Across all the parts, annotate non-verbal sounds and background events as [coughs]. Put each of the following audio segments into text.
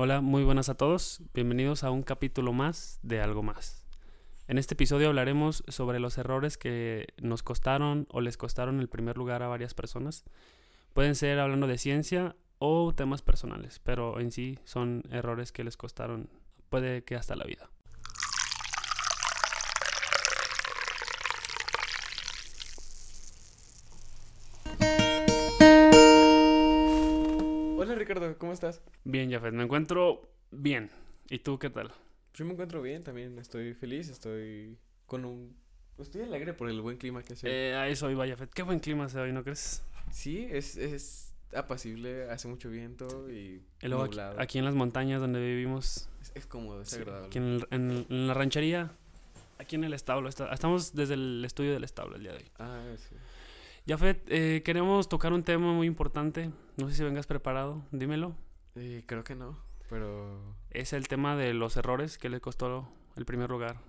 Hola, muy buenas a todos. Bienvenidos a un capítulo más de Algo Más. En este episodio hablaremos sobre los errores que nos costaron o les costaron el primer lugar a varias personas. Pueden ser hablando de ciencia o temas personales, pero en sí son errores que les costaron, puede que hasta la vida. Ricardo, ¿cómo estás? Bien, Jafet, me encuentro bien. ¿Y tú qué tal? Yo me encuentro bien también, estoy feliz, estoy con un... Estoy alegre por el buen clima que hace. Eh, a eso iba, Jafet. Qué buen clima hace hoy, ¿no crees? Sí, es, es apacible, hace mucho viento y, Y luego aquí, en las montañas donde vivimos, Es, es cómodo, es sí, agradable. aquí en, el- en el- en la ranchería, aquí en el establo, está- estamos desde el estudio del establo el día de hoy. Ah, sí. Jafet, eh, queremos tocar un tema muy importante. No sé si vengas preparado, dímelo. Eh, creo que no, pero... Es el tema de los errores que le costó el primer lugar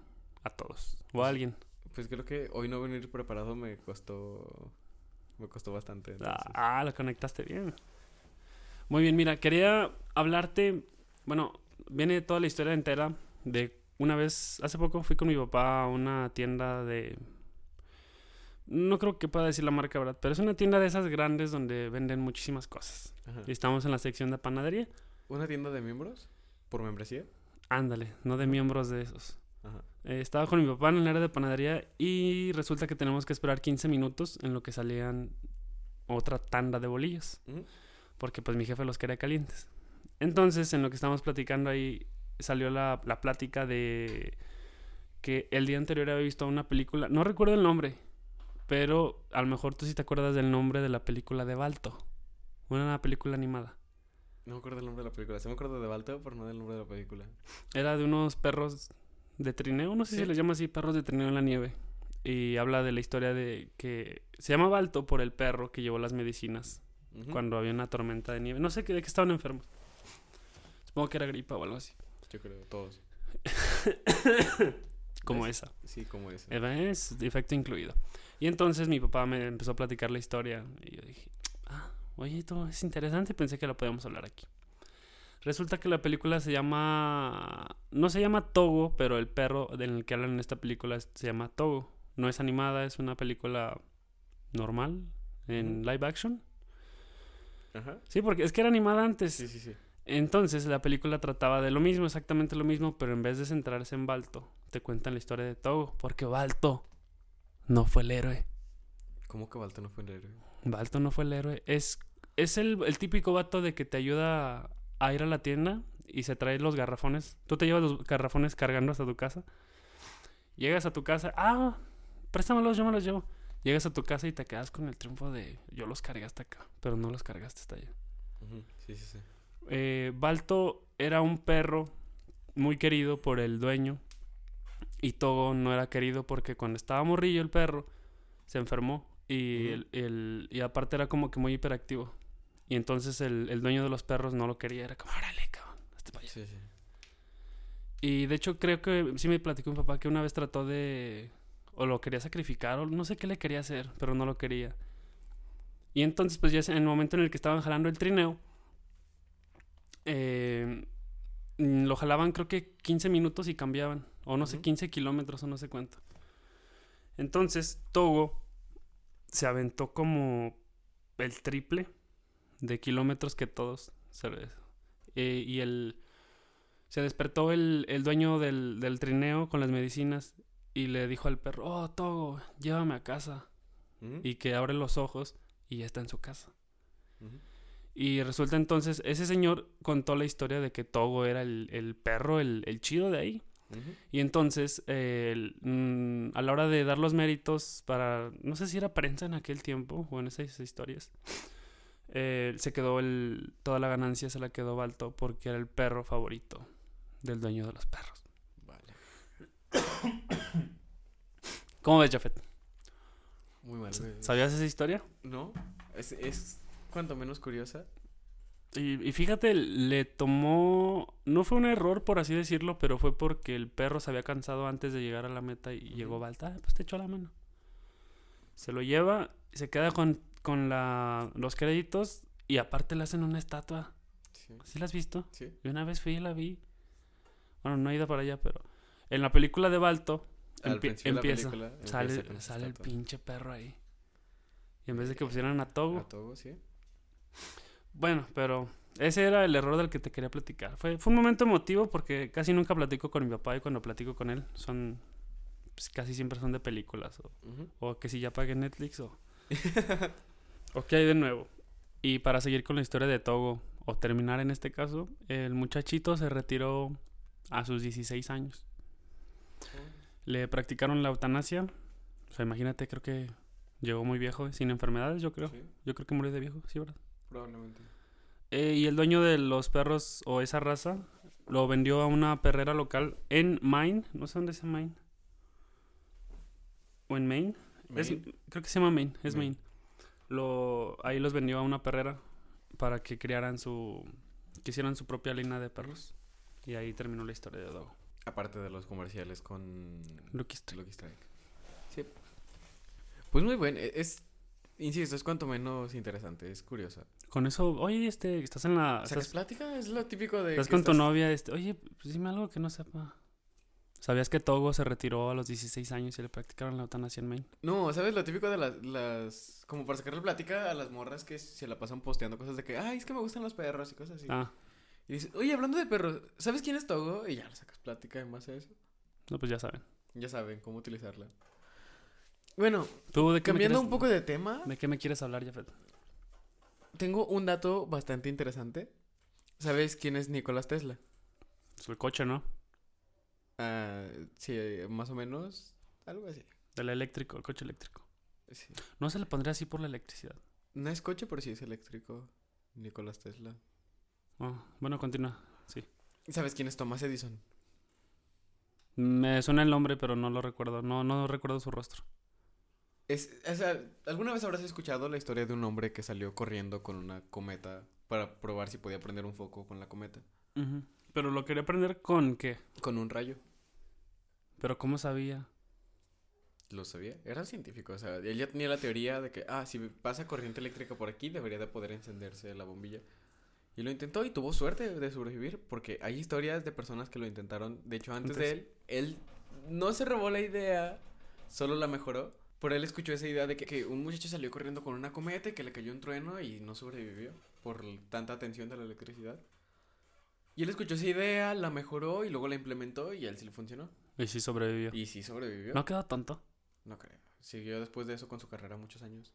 a todos o a alguien. Pues creo que hoy no venir preparado me costó... Me costó bastante. entonces. Ah, lo conectaste bien. Muy bien, mira, quería hablarte. Bueno, viene toda la historia entera de una vez, hace poco fui con mi papá a una tienda de. No creo que pueda decir la marca, ¿verdad? Pero es una tienda de esas grandes donde venden muchísimas cosas. Ajá. Y estamos en la sección de panadería. ¿Una tienda de miembros? ¿Por membresía? Ándale, no de miembros de esos. Ajá. Eh, estaba con mi papá en el área de panadería y resulta que tenemos que esperar 15 minutos en lo que salían otra tanda de bolillos. Porque pues mi jefe los quería calientes. Entonces, en lo que estábamos platicando ahí, salió la, la plática de que el día anterior había visto una película, no recuerdo el nombre, pero a lo mejor tú sí te acuerdas del nombre de la película de Balto, una película animada. No me acuerdo el nombre de la película. Sí me acuerdo de Balto, pero no del nombre de la película. Era de unos perros de trineo, no sé si Sí. les llama así, perros de trineo en la nieve. Y habla de la historia de que se llama Balto por el perro que llevó las medicinas cuando había una tormenta de nieve. No sé de qué estaban enfermos. Supongo que era gripa o algo así. Yo creo, todos. [coughs] Como esa. Sí, como. Eh, Es efecto incluido. Y entonces mi papá me empezó a platicar la historia. Y yo dije, ah, oye, esto es interesante. Pensé que la podíamos hablar aquí. Resulta que la película se llama. No se llama Togo, pero el perro en el que hablan en esta película se llama Togo. No es animada, es una película normal, en live action. Ajá. Sí, porque es que era animada antes. Sí, sí, sí. Entonces la película trataba de lo mismo, exactamente lo mismo, pero en vez de centrarse en Balto, te cuentan la historia de Togo, porque Balto no fue el héroe. ¿Cómo que Balto no fue el héroe? Balto no fue el héroe. Es, es el, el típico vato de que te ayuda a ir a la tienda y se trae los garrafones. Tú te llevas los garrafones cargando hasta tu casa. Llegas a tu casa, ah, préstamelos, yo me los llevo. Llegas a tu casa y te quedas con el triunfo de yo los cargué hasta acá, pero no los cargaste hasta allá. Sí, sí, sí. eh, Balto era un perro muy querido por el dueño y Togo no era querido porque cuando estaba morrillo el perro se enfermó y, el, el- y aparte era como que muy hiperactivo. Y entonces el, el dueño de los perros no lo quería, era como, órale, cabrón, hazte pa' allá". Sí, sí. Y de hecho creo que sí me platicó mi papá que una vez trató de... o lo quería sacrificar o no sé qué le quería hacer, pero no lo quería. Y entonces pues ya en el momento en el que estaban jalando el trineo, eh, lo jalaban creo que 15 minutos y cambiaban, o no sé, Ujú. 15 kilómetros o no sé cuánto. Entonces Togo se aventó como el triple de kilómetros que todos. se- eh, y el, se despertó el, el dueño del, del trineo con las medicinas y le dijo al perro, oh, Togo, llévame a casa. Y que abre los ojos y ya está en su casa. Y resulta entonces, ese señor contó la historia de que Togo era el, el perro, el, el chido de ahí. Y entonces, eh, el- mm, a la hora de dar los méritos para, no sé si era prensa en aquel tiempo o en esas historias, eh, se quedó el, toda la ganancia se la quedó Balto porque era el perro favorito del dueño de los perros. Vale. [coughs] ¿Cómo ves, Jafet? Muy mal. ¿Sabías esa historia? No, es, es cuanto menos curiosa. Y, y fíjate, le tomó, no fue un error por así decirlo, pero fue porque el perro se había cansado antes de llegar a la meta y llegó Balta, "Ah, pues te echó la mano. Se lo lleva, se queda con, con la, los créditos y aparte le hacen una estatua. Sí. Sí. ¿Sí la has visto? Sí. Yo una vez fui y la vi. Bueno, no he ido para allá, pero... En la película de Balto empieza. película, sale sale el pinche perro ahí. Y en vez de que pusieran a Togo... A Togo, sí. Bueno, pero ese era el error del que te quería platicar. Fue, fue un momento emotivo porque casi nunca platico con mi papá y cuando platico con él son... pues, casi siempre son de películas o, que si ya pagué Netflix o... [laughs] o qué hay de nuevo. Y para seguir con la historia de Togo, o terminar en este caso, el muchachito se retiró a sus 16 años. Le practicaron la eutanasia. O sea, imagínate, creo que llegó muy viejo, sin enfermedades, yo creo. Sí, Yo creo que murió de viejo, sí, ¿verdad? Probablemente. Eh, y el dueño de los perros o esa raza lo vendió a una perrera local en Maine. No sé dónde es en Maine. ¿O en Maine? Es- creo que se llama Maine, es Maine. Maine. Lo, ahí los vendió a una perrera para que criaran su... que hicieran su propia línea de perros. Y ahí terminó la historia de Dogo. Aparte de los comerciales con Lucky Strike. Lucky Strike. Sí. Pues muy bueno. e- Es, insisto, es cuanto menos interesante. Es curiosa. Con eso, oye, este, estás en la... ¿Sacas Estás, plática? Es lo típico de. estás que con tu novia, este, oye, pues dime algo que no sepa. ¿Sabías que Togo se retiró a los 16 años y le practicaron la eutanasia en Maine? No, ¿sabes? Lo típico de las, las. Como para sacarle plática a las morras que se la pasan posteando cosas de que, ay, es que me gustan los perros y cosas así. Ah, Y dices, oye, hablando de perros, ¿sabes quién es Togo? Y ya le sacas plática en base a eso. no, pues ya saben. Ya saben cómo utilizarla. Bueno, ¿Tú de qué me cambiando quieres- un poco de tema, ¿De qué me quieres hablar, Jafet? tengo un dato bastante interesante. ¿Sabes quién es Nikola Tesla? Pues el coche, ¿no? Ah, sí, más o menos. Algo así. Del eléctrico, el coche eléctrico. Sí. No se le pondría así por la electricidad. No es coche, pero sí es eléctrico. Nikola Tesla. Ah, bueno, continúa. ¿Sabes quién es Thomas Edison? Me suena el nombre, pero no lo recuerdo. No, no recuerdo su rostro. Es, o sea, ¿alguna vez habrás escuchado la historia de un hombre que salió corriendo con una cometa para probar si podía prender un foco con la cometa? Pero lo quería aprender con qué. Con un rayo. Pero ¿cómo sabía? Lo sabía. Era científico. O sea, él ya tenía la teoría de que, ah, si pasa corriente eléctrica por aquí, debería de poder encenderse la bombilla. Y lo intentó y tuvo suerte de sobrevivir porque hay historias de personas que lo intentaron. De hecho, antes de él, él no se robó la idea, solo la mejoró. Por él escuchó esa idea de que, que un muchacho salió corriendo con una cometa y que le cayó un trueno y no sobrevivió por tanta tensión de la electricidad. Y él escuchó esa idea, la mejoró y luego la implementó y a él sí le funcionó. Y sí sobrevivió. Y sí sobrevivió. No quedó tonto. No creo. Siguió después de eso con su carrera muchos años.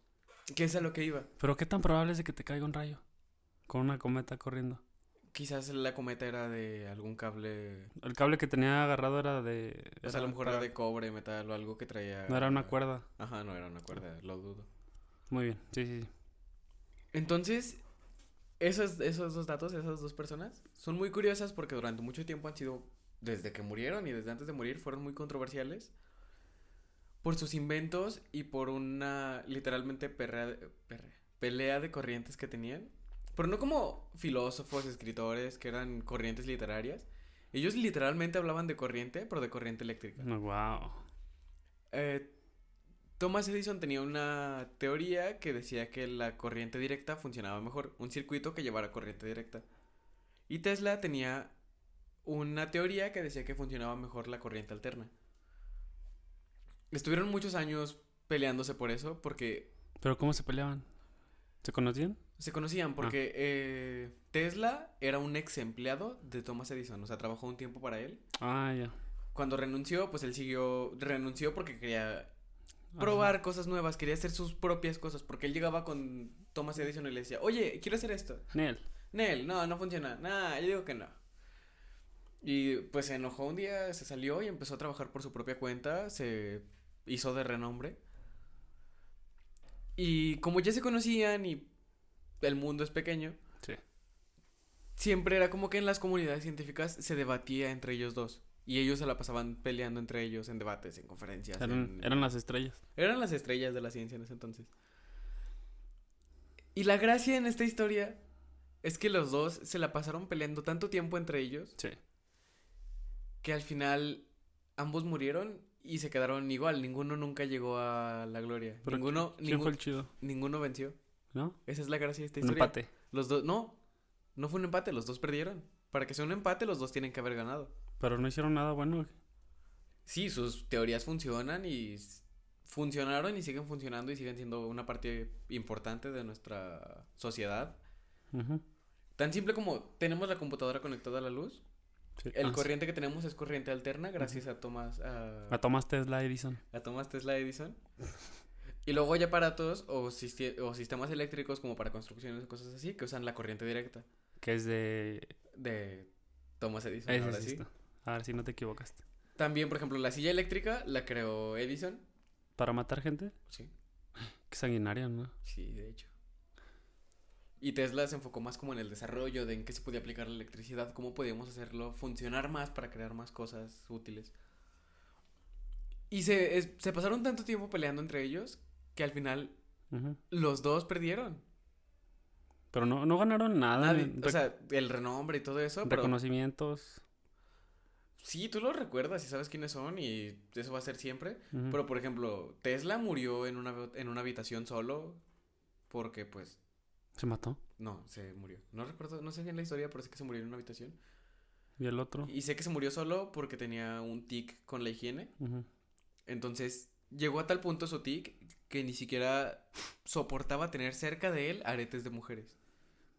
¿Qué es a lo que iba? Pero ¿qué tan probable es de que te caiga un rayo? Con una cometa corriendo. Quizás la cometa era de algún cable. El cable que tenía agarrado era de... O sea, a lo mejor para- era de cobre, metal o algo que traía. No era una cuerda. Ajá, no era una cuerda, lo dudo. Muy bien. Sí, sí, sí. Entonces, esos, esos dos datos, esas dos personas, son muy curiosas porque durante mucho tiempo han sido, desde que murieron y desde antes de morir, fueron muy controversiales por sus inventos y por una literalmente perrea de- perrea- pelea de corrientes que tenían. Pero no como filósofos, escritores, que eran corrientes literarias. Ellos literalmente hablaban de corriente, pero de corriente eléctrica. Wow. Eh, Thomas Edison tenía una teoría que decía que la corriente directa funcionaba mejor, un circuito que llevara corriente directa. Y Tesla tenía una teoría que decía que funcionaba mejor la corriente alterna. Estuvieron muchos años peleándose por eso, porque ¿Pero cómo se peleaban? ¿Se conocían? Se conocían, porque eh, Tesla era un ex empleado de Thomas Edison, o sea, trabajó un tiempo para él. Ah, ya. Cuando renunció, pues él siguió, renunció porque quería Ajá. probar cosas nuevas, quería hacer sus propias cosas, porque él llegaba con Thomas Edison y le decía, oye, quiero hacer esto. Nel. Nel, no, no funciona. Nah, yo digo que no. Y pues se enojó un día, se salió y empezó a trabajar por su propia cuenta, se hizo de renombre. Y como ya se conocían y el mundo es pequeño, Sí. siempre era como que en las comunidades científicas se debatía entre ellos dos. Y ellos se la pasaban peleando entre ellos en debates, en conferencias. Eran, en- eran las estrellas. eran las estrellas de la ciencia en ese entonces. Y la gracia en esta historia es que los dos se la pasaron peleando tanto tiempo entre ellos Sí. que al final ambos murieron y se quedaron igual. Ninguno nunca llegó a la gloria. Pero ninguno, ¿Quién fue el chido? ninguno venció. ¿No? Esa es la gracia de esta Un historia. empate. Los dos, no. No fue un empate, los dos perdieron. Para que sea un empate, los dos tienen que haber ganado. Pero no hicieron nada bueno. Sí, sus teorías funcionan y funcionaron y siguen funcionando y siguen siendo una parte importante de nuestra sociedad. Tan simple como tenemos la computadora conectada a la luz. Sí. El Ah, sí. corriente que tenemos es corriente alterna gracias a Thomas a, A Thomas Tesla Edison. a Thomas Tesla Edison. [laughs] Y luego hay aparatos o, o sistemas eléctricos como para construcciones o cosas así que usan la corriente directa Que es de. de Thomas Edison. Ahora sí. Ahora sí no te equivocaste. También, por ejemplo, la silla eléctrica la creó Edison. ¿Para matar gente? Sí, [gasps] Qué sanguinario, ¿no? sí, de hecho. Y Tesla se enfocó más como en el desarrollo de en qué se podía aplicar la electricidad, cómo podíamos hacerlo funcionar más para crear más cosas útiles. Y se, es- se pasaron tanto tiempo peleando entre ellos que al final los dos perdieron. Pero no, no ganaron nada. O sea, el renombre y todo eso, pero reconocimientos. sí, tú lo recuerdas y sabes quiénes son y eso va a ser siempre. Pero, por ejemplo, Tesla murió en una, en una habitación solo porque, pues, Se mató. no, se murió. No recuerdo, no sé bien la historia, pero sé que se murió en una habitación. Y el otro. Y sé que se murió solo porque tenía un tic con la higiene. Entonces, llegó a tal punto su tic que ni siquiera soportaba tener cerca de él aretes de mujeres.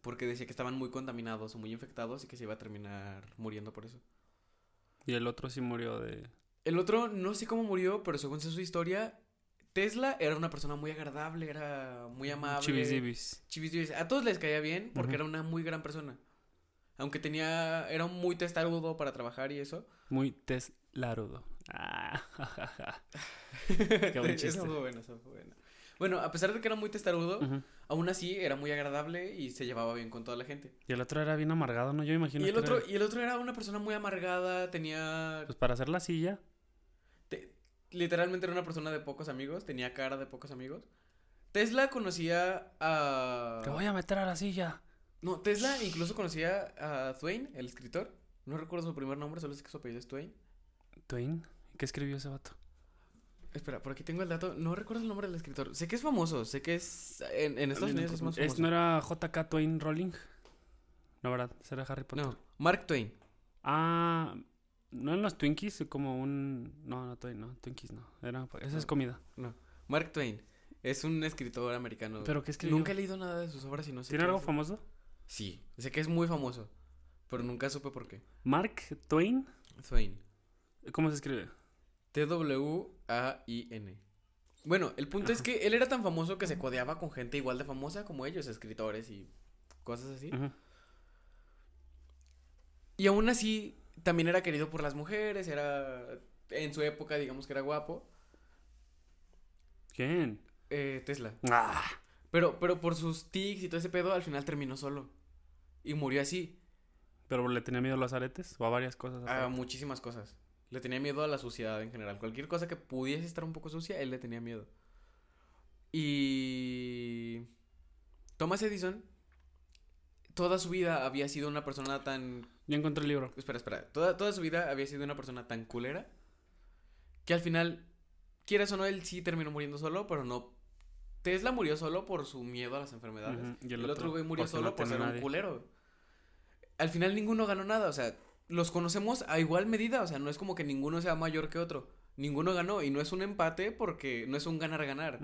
Porque decía que estaban muy contaminados o muy infectados y que se iba a terminar muriendo por eso. Y el otro sí murió de. El otro, no sé cómo murió, pero según sé su historia, Tesla era una persona muy agradable, era muy amable. Chivis Chivis A todos les caía bien porque era una muy gran persona. Aunque tenía, era muy testarudo para trabajar y eso. Muy teslarudo. Ah, jajaja. [laughs] Qué buen [laughs] chiste. Eso fue bueno, eso fue bueno. Bueno, a pesar de que era muy testarudo, aún así era muy agradable y se llevaba bien con toda la gente. Y el otro era bien amargado, ¿no? Yo imagino Y el que otro, era- y el otro era una persona muy amargada, tenía Pues para hacer la silla. te- literalmente era una persona de pocos amigos, tenía cara de pocos amigos. Tesla conocía a Te voy a meter a la silla. No, Tesla incluso conocía a Twain, el escritor. No recuerdo su primer nombre, solo sé que su apellido es Twain. Twain. ¿Qué escribió ese vato? Espera, por aquí tengo el dato. No recuerdo el nombre del escritor. Sé que es famoso, sé que es en, en Estados Unidos es más famoso. ¿No era JK Twain Rowling? No, ¿verdad? Será Harry Potter. No, Mark Twain. Ah, ¿no en los Twinkies? Como un... No, no, Twain, no. Twinkies no. Era... Esa es No. comida. Mark Twain es un escritor americano. ¿Pero qué escribió? Nunca he leído nada de sus obras y no sé. ¿Tiene algo es. famoso? Sí, sé que es muy famoso, pero nunca supe por qué. Mark Twain. Twain. ¿Cómo se escribe? T-W-A-I-N. Bueno, el punto es que él era tan famoso que se codeaba con gente igual de famosa como ellos, escritores y cosas así. Y aún así, también era querido por las mujeres, era... En su época, digamos que era guapo. ¿Quién? Eh, Tesla. Ah, Pero, pero por sus tics y todo ese pedo, al final terminó solo. Y murió así. ¿Pero le tenía miedo a los aretes? ¿O a varias cosas? A muchísimas cosas. Le tenía miedo a la suciedad en general. Cualquier cosa que pudiese estar un poco sucia, él le tenía miedo. Y... Thomas Edison, toda su vida había sido una persona tan Ya encontré el libro. Espera, espera. Toda, toda su vida había sido una persona tan culera que al final, quieras o no, él sí terminó muriendo solo, pero no. Tesla murió solo por su miedo a las enfermedades. Y el, otro güey murió solo no por ser un culero. Al final ninguno ganó nada, o sea, los conocemos a igual medida, o sea, no es como que ninguno sea mayor que otro. Ninguno ganó y no es un empate porque no es un ganar-ganar.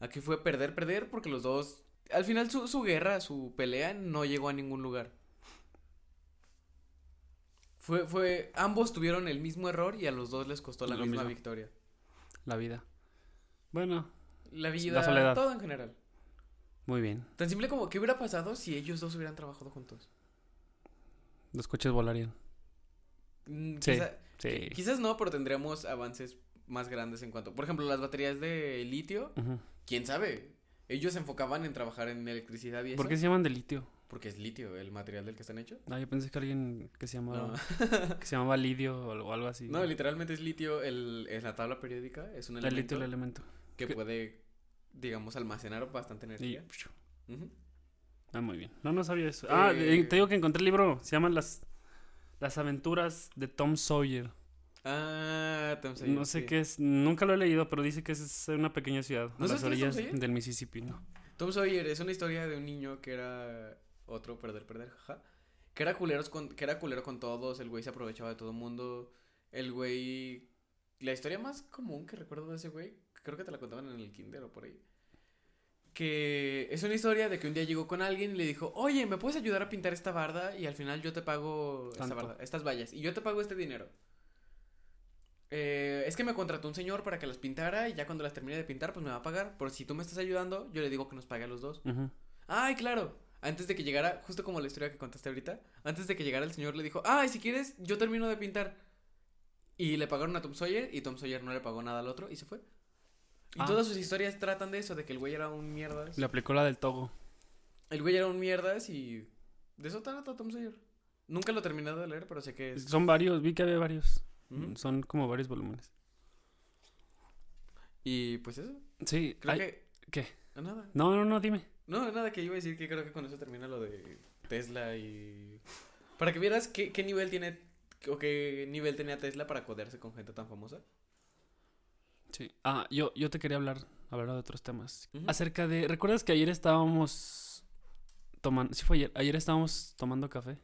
Aquí fue perder-perder porque los dos... Al final su, su guerra, su pelea no llegó a ningún lugar. Fue, fue... Ambos tuvieron el mismo error y a los dos les costó la Lo misma mismo. victoria. La vida. Bueno, La vida, soledad. todo en general. muy bien. Tan simple como, ¿qué hubiera pasado si ellos dos hubieran trabajado juntos? Los coches volarían. Mm, Sí, quizá- Sí. Quizás no, pero tendríamos avances más grandes en cuanto... Por ejemplo, las baterías de litio. ¿quién sabe? Ellos se enfocaban en trabajar en electricidad y eso. ¿Por qué se llaman de litio? Porque es litio el material del que están hechos. Ah, yo pensé que alguien que se llamaba, No. [laughs] que se llamaba lidio o algo, así. No, literalmente es litio el, en la tabla periódica. Es un el elemento litio el elemento. que puede, digamos, almacenar bastante Y, energía. Ah, muy bien. No, no sabía eso. Ah, Eh, eh, te digo que encontré el libro. Se llaman las, las aventuras de Tom Sawyer. Ah, Tom Sawyer, no sé sí. qué es. Nunca lo he leído, pero dice que es una pequeña ciudad. ¿No a las orillas del Mississippi, ¿no? Tom Sawyer es una historia de un niño que era otro perder, perder, jaja. Que era, culeros con, que era culero con todos, el güey se aprovechaba de todo el mundo. El güey... La historia más común que recuerdo de ese güey, creo que te la contaban en el kinder o por ahí. Que es una historia de que un día llegó con alguien y le dijo, oye, ¿me puedes ayudar a pintar esta barda? Y al final yo te pago esta barda, estas vallas. Y yo te pago este dinero. Eh, es que me contrató un señor para que las pintara y ya cuando las termine de pintar, pues me va a pagar. Pero si tú me estás ayudando, yo le digo que nos pague a los dos. Ay, claro. Antes de que llegara, justo como la historia que contaste ahorita, antes de que llegara el señor le dijo, ay, si quieres, yo termino de pintar. Y le pagaron a Tom Sawyer y Tom Sawyer no le pagó nada al otro y se fue. Y Ah. todas sus historias tratan de eso, de que el güey era un mierdas. Le aplicó la del Togo. El güey era un mierdas y de eso trata Tom Sawyer. Nunca lo he terminado de leer, pero sé que es... Son varios, vi que había varios. Ujú. Son como varios volúmenes. Y pues eso, Sí, creo que... ¿qué? Nada. No, no, no, dime. No, nada, que iba a decir que creo que con eso termina lo de Tesla y... Para que vieras qué, qué nivel tiene o qué nivel tenía Tesla para codearse con gente tan famosa. Sí. Ah, yo, yo te quería hablar, hablar de otros temas. Acerca de. ¿Recuerdas que ayer estábamos tomando. Sí, fue ayer. Ayer estábamos tomando café.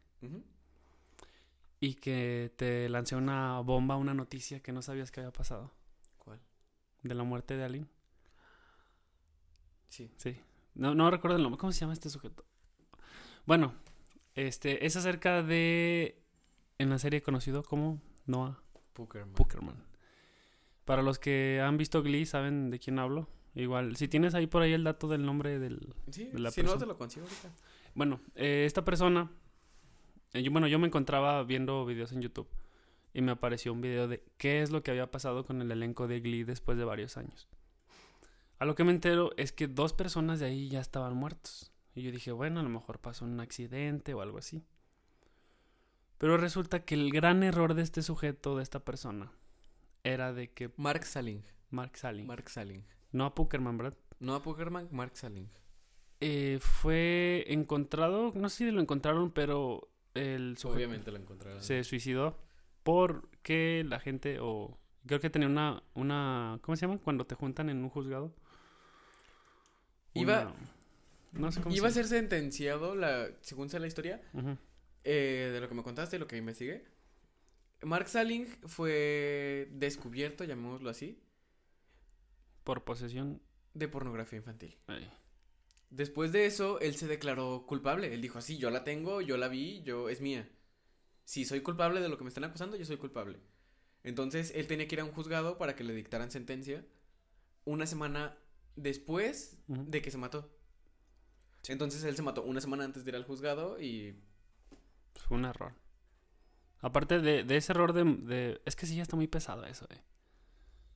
Y que te lancé una bomba, una noticia que no sabías que había pasado. ¿Cuál? De la muerte de alguien. Sí. Sí. No, no recuerdo el nombre. ¿Cómo se llama este sujeto? Bueno, este es acerca de. En la serie conocido como Noah Puckerman. Puckerman. Para los que han visto Glee, saben de quién hablo. Igual, si tienes ahí por ahí el dato del nombre del. Sí, de la si no persona. te lo consigo ahorita. Bueno, eh, esta persona. eh, yo, bueno, yo me encontraba viendo videos en YouTube. Y me apareció un video de qué es lo que había pasado con el elenco de Glee después de varios años. A lo que me entero es que dos personas de ahí ya estaban muertos. Y yo dije, bueno, a lo mejor pasó un accidente o algo así. Pero resulta que el gran error de este sujeto, de esta persona, era de que Mark Saling. Mark Saling, Mark Saling. no a Puckerman, ¿verdad? No a Puckerman, Mark Saling. Eh, fue encontrado, no sé si lo encontraron, pero el sujeto Obviamente lo encontraron. se suicidó porque la gente, o creo que tenía una, una, ¿cómo se llama? Cuando te juntan en un juzgado. Iba- Una- no sé cómo Iba a se ser sentenciado, la, según sea la historia, eh, de lo que me contaste y lo que investigué. Mark Saling fue descubierto, llamémoslo así, Por posesión. de pornografía infantil. ay, Después de eso, él se declaró culpable. Él dijo, sí, yo la tengo, yo la vi, yo es mía. Si soy culpable de lo que me están acusando, yo soy culpable. Entonces, él tenía que ir a un juzgado para que le dictaran sentencia una semana después de que se mató. Entonces, él se mató una semana antes de ir al juzgado y... Fue un error. Aparte de, de ese error de, de- Es que sí, ya está muy pesado eso, eh.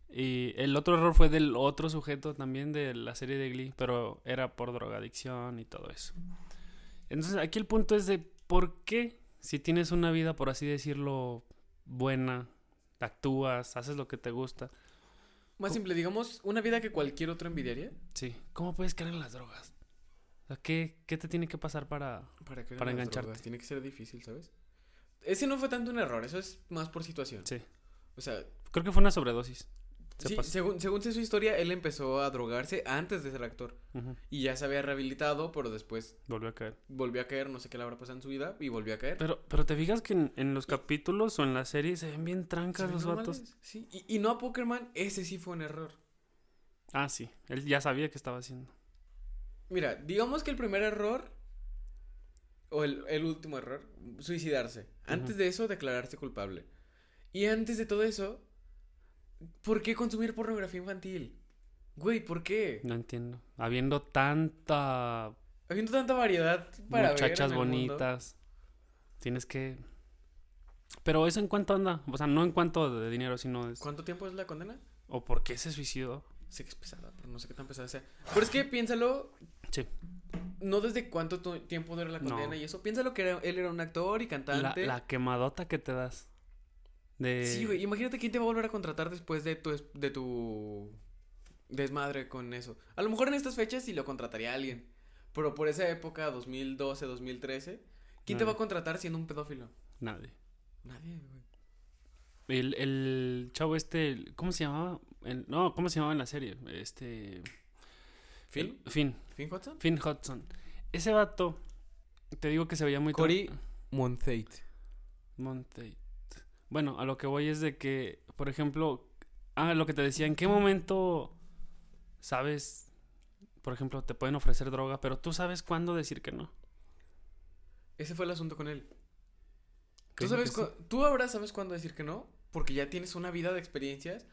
Y el otro error fue del otro sujeto también de la serie de Glee, pero era por drogadicción y todo eso. Entonces, aquí el punto es de por qué, si tienes una vida, por así decirlo, buena, actúas, haces lo que te gusta, Más simple, digamos, una vida que cualquier otro envidiaría. sí, ¿cómo puedes caer en las drogas? O sea, ¿qué, qué te tiene que pasar para...? Para, Para engancharte. drogas. Tiene que ser difícil, ¿sabes? Ese no fue tanto un error, eso es más por situación. Sí, O sea, creo que fue una sobredosis. Se sí, según, según sé su historia, él empezó a drogarse antes de ser actor. Y ya se había rehabilitado, pero después Volvió a caer. volvió a caer, no sé qué le habrá pasado en su vida, y volvió a caer. Pero, pero te fijas que en, en los capítulos o en la serie se ven bien trancas los vatos. normales, Sí, y, y no a Pokerman, ese sí fue un error. Ah, sí. Él ya sabía qué estaba haciendo. Mira, digamos que el primer error, o el, el último error, suicidarse. Antes de eso, declararse culpable. Y antes de todo eso, ¿por qué consumir pornografía infantil? Güey, ¿por qué? No entiendo. Habiendo tanta Habiendo tanta variedad para ver muchachas en el mundo. bonitas, tienes que... Pero eso en cuánto anda. O sea, no en cuanto de dinero, sino... Es... ¿Cuánto tiempo es la condena? ¿O por qué se suicidó? Sé que es pesada, pero no sé qué tan pesada sea. Pero es que piénsalo. Sí. No desde cuánto tiempo dura la No. condena y eso. Piénsalo que era- él era un actor y cantante. la quemadota que te das. De... Sí, güey. Imagínate quién te va a volver a contratar después de tu, de tu desmadre con eso. A lo mejor en estas fechas sí lo contrataría alguien. Pero por esa época, 2012, 2013, ¿quién te va a contratar siendo un pedófilo? Nadie. Nadie, güey. El, el chavo este, ¿cómo se llamaba? El- no, ¿cómo se llamaba en la serie? Este... ¿Finn? el- Finn. ¿Finn Hudson? Finn Hudson. Ese vato, te digo que se veía muy... Cory Montate. Montate. Bueno, a lo que voy es de que, por ejemplo, ah, lo que te decía, ¿en qué momento sabes, por ejemplo, te pueden ofrecer droga, pero tú sabes cuándo decir que no? Ese fue el asunto con él. ¿Tú, ¿Qué- sabes sí? tú ahora sabes cuándo decir que no, porque ya tienes una vida de experiencias